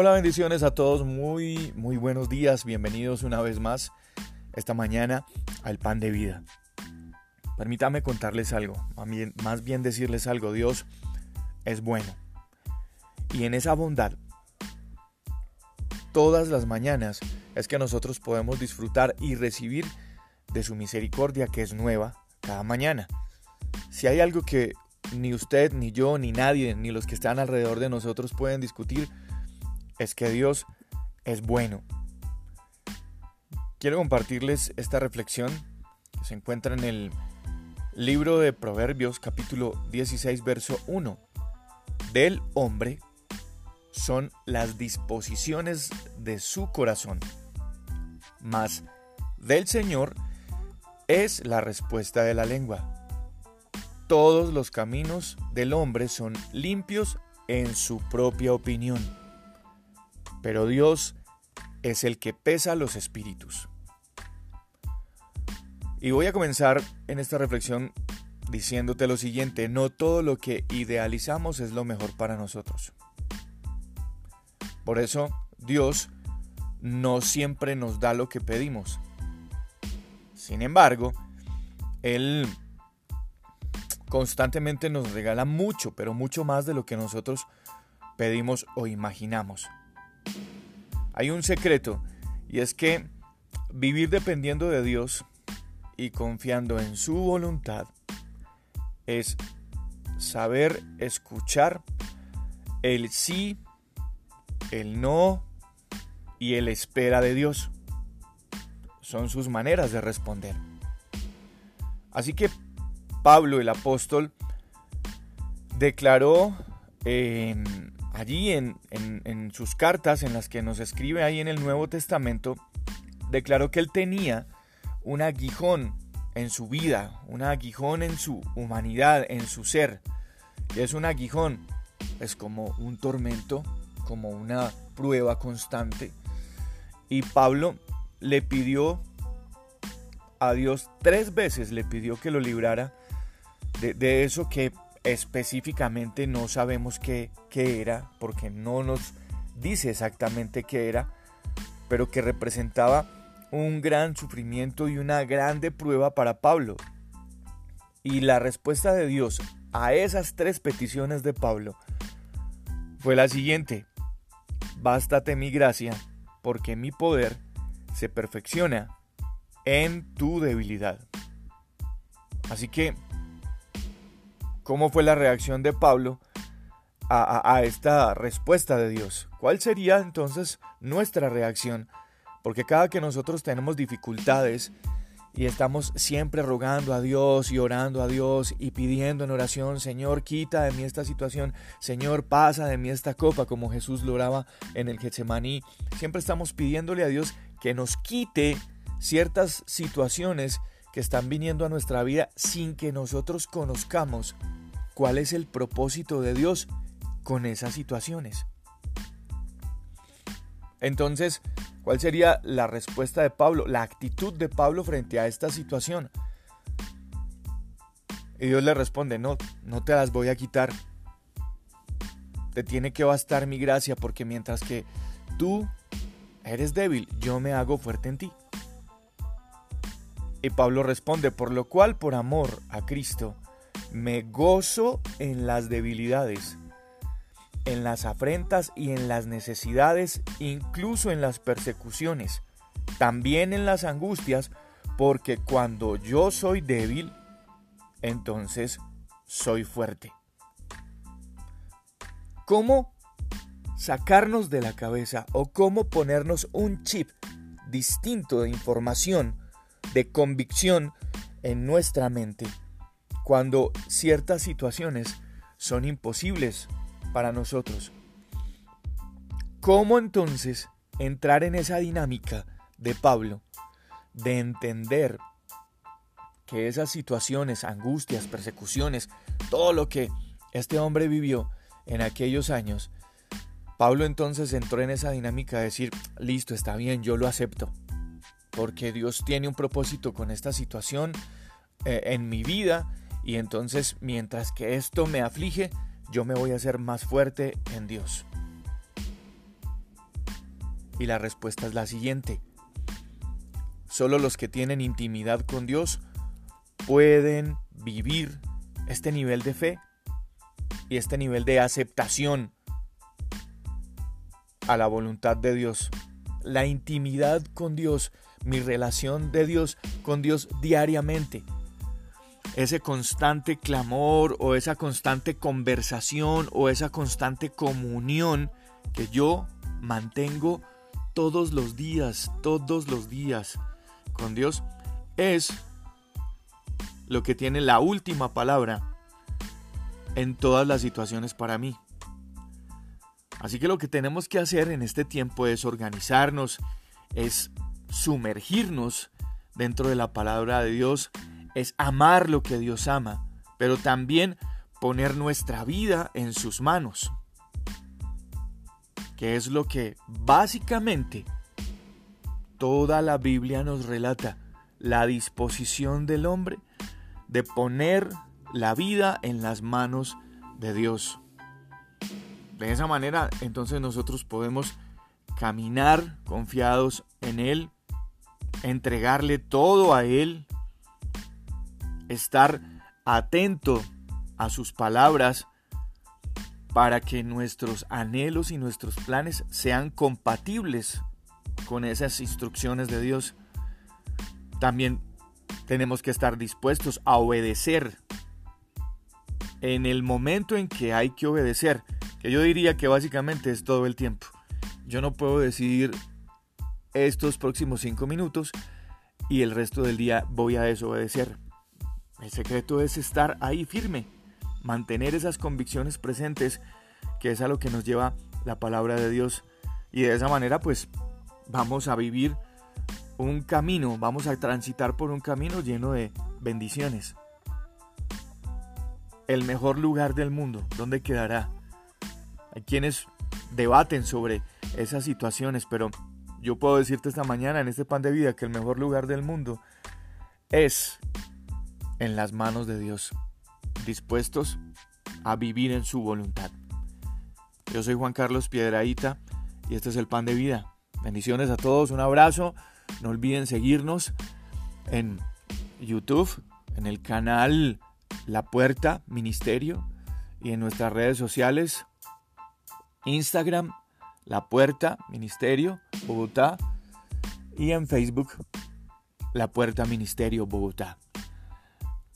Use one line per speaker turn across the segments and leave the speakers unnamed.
Hola, bendiciones a todos, muy, muy buenos días, bienvenidos una vez más esta mañana al pan de vida. Permítame contarles algo, más bien decirles algo, Dios es bueno. Y en esa bondad, todas las mañanas es que nosotros podemos disfrutar y recibir de su misericordia que es nueva cada mañana. Si hay algo que ni usted, ni yo, ni nadie, ni los que están alrededor de nosotros pueden discutir, es que Dios es bueno. Quiero compartirles esta reflexión que se encuentra en el libro de Proverbios capítulo 16 verso 1. Del hombre son las disposiciones de su corazón, mas del Señor es la respuesta de la lengua. Todos los caminos del hombre son limpios en su propia opinión pero Dios es el que pesa los espíritus. Y voy a comenzar en esta reflexión diciéndote lo siguiente, no todo lo que idealizamos es lo mejor para nosotros. Por eso Dios no siempre nos da lo que pedimos. Sin embargo, Él constantemente nos regala mucho, pero mucho más de lo que nosotros pedimos o imaginamos. Hay un secreto y es que vivir dependiendo de Dios y confiando en su voluntad es saber escuchar el sí, el no y el espera de Dios. Son sus maneras de responder. Así que Pablo el apóstol declaró en allí en, sus cartas, en las que nos escribe ahí en el Nuevo Testamento, declaró que él tenía un aguijón en su vida, un aguijón en su humanidad, en su ser. que es un aguijón? Es como un tormento, como una prueba constante. Y Pablo le pidió a Dios tres veces, le pidió que lo librara de eso que específicamente no sabemos qué, era, porque no nos dice exactamente qué era, pero que representaba un gran sufrimiento y una grande prueba para Pablo. Y la respuesta de Dios a esas tres peticiones de Pablo fue la siguiente, bástate mi gracia, porque mi poder se perfecciona en tu debilidad. Así que ¿Cómo fue la reacción de Pablo a, esta respuesta de Dios? ¿Cuál sería entonces nuestra reacción? Porque cada que nosotros tenemos dificultades y estamos siempre rogando a Dios y orando a Dios y pidiendo en oración, Señor, quita de mí esta situación, Señor, pasa de mí esta copa, como Jesús lo oraba en el Getsemaní. Siempre estamos pidiéndole a Dios que nos quite ciertas situaciones que están viniendo a nuestra vida sin que nosotros conozcamos cuál es el propósito de Dios con esas situaciones. Entonces, ¿cuál sería la respuesta de Pablo, la actitud de Pablo frente a esta situación? Y Dios le responde, no, no te las voy a quitar. Te tiene que bastar mi gracia porque mientras que tú eres débil, yo me hago fuerte en ti. Y Pablo responde, por lo cual, por amor a Cristo, me gozo en las debilidades, en las afrentas y en las necesidades, incluso en las persecuciones, también en las angustias, porque cuando yo soy débil, entonces soy fuerte. ¿Cómo sacarnos de la cabeza o cómo ponernos un chip distinto de información, de convicción en nuestra mente? cuando ciertas situaciones son imposibles para nosotros. ¿Cómo entonces entrar en esa dinámica de Pablo de entender que esas situaciones, angustias, persecuciones, todo lo que este hombre vivió en aquellos años, Pablo entonces entró en esa dinámica de decir, listo, está bien, yo lo acepto, porque Dios tiene un propósito con esta situación eh, en mi vida y entonces, mientras que esto me aflige, yo me voy a hacer más fuerte en Dios. Y la respuesta es la siguiente. Solo los que tienen intimidad con Dios pueden vivir este nivel de fe y este nivel de aceptación a la voluntad de Dios. La intimidad con Dios, mi relación de Dios con Dios diariamente. Ese constante clamor o esa constante conversación o esa constante comunión que yo mantengo todos los días, todos los días con Dios, es lo que tiene la última palabra en todas las situaciones para mí. Así que lo que tenemos que hacer en este tiempo es organizarnos, es sumergirnos dentro de la palabra de Dios, es amar lo que Dios ama, pero también poner nuestra vida en sus manos, que es lo que básicamente toda la Biblia nos relata, la disposición del hombre de poner la vida en las manos de Dios. De esa manera, entonces nosotros podemos caminar confiados en Él, entregarle todo a Él, estar atento a sus palabras para que nuestros anhelos y nuestros planes sean compatibles con esas instrucciones de Dios. También tenemos que estar dispuestos a obedecer en el momento en que hay que obedecer, que yo diría que básicamente es todo el tiempo. Yo no puedo decidir estos próximos cinco minutos y el resto del día voy a desobedecer. El secreto es estar ahí firme, mantener esas convicciones presentes, que es a lo que nos lleva la palabra de Dios. Y de esa manera pues vamos a vivir un camino, vamos a transitar por un camino lleno de bendiciones el mejor lugar del mundo, ¿dónde quedará? Hay quienes debaten sobre esas situaciones, pero yo puedo decirte esta mañana en este pan de vida que el mejor lugar del mundo es en las manos de Dios, dispuestos a vivir en su voluntad. Yo soy Juan Carlos Piedraíta y este es el pan de vida. Bendiciones a todos, un abrazo. No olviden seguirnos en YouTube, en el canal la Puerta Ministerio y en nuestras redes sociales, Instagram, La Puerta Ministerio Bogotá y en Facebook, La Puerta Ministerio Bogotá.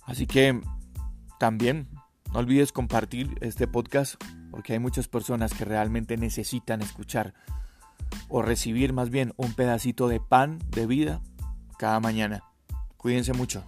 Así que también no olvides compartir este podcast porque hay muchas personas que realmente necesitan escuchar o recibir más bien un pedacito de pan de vida cada mañana. Cuídense mucho.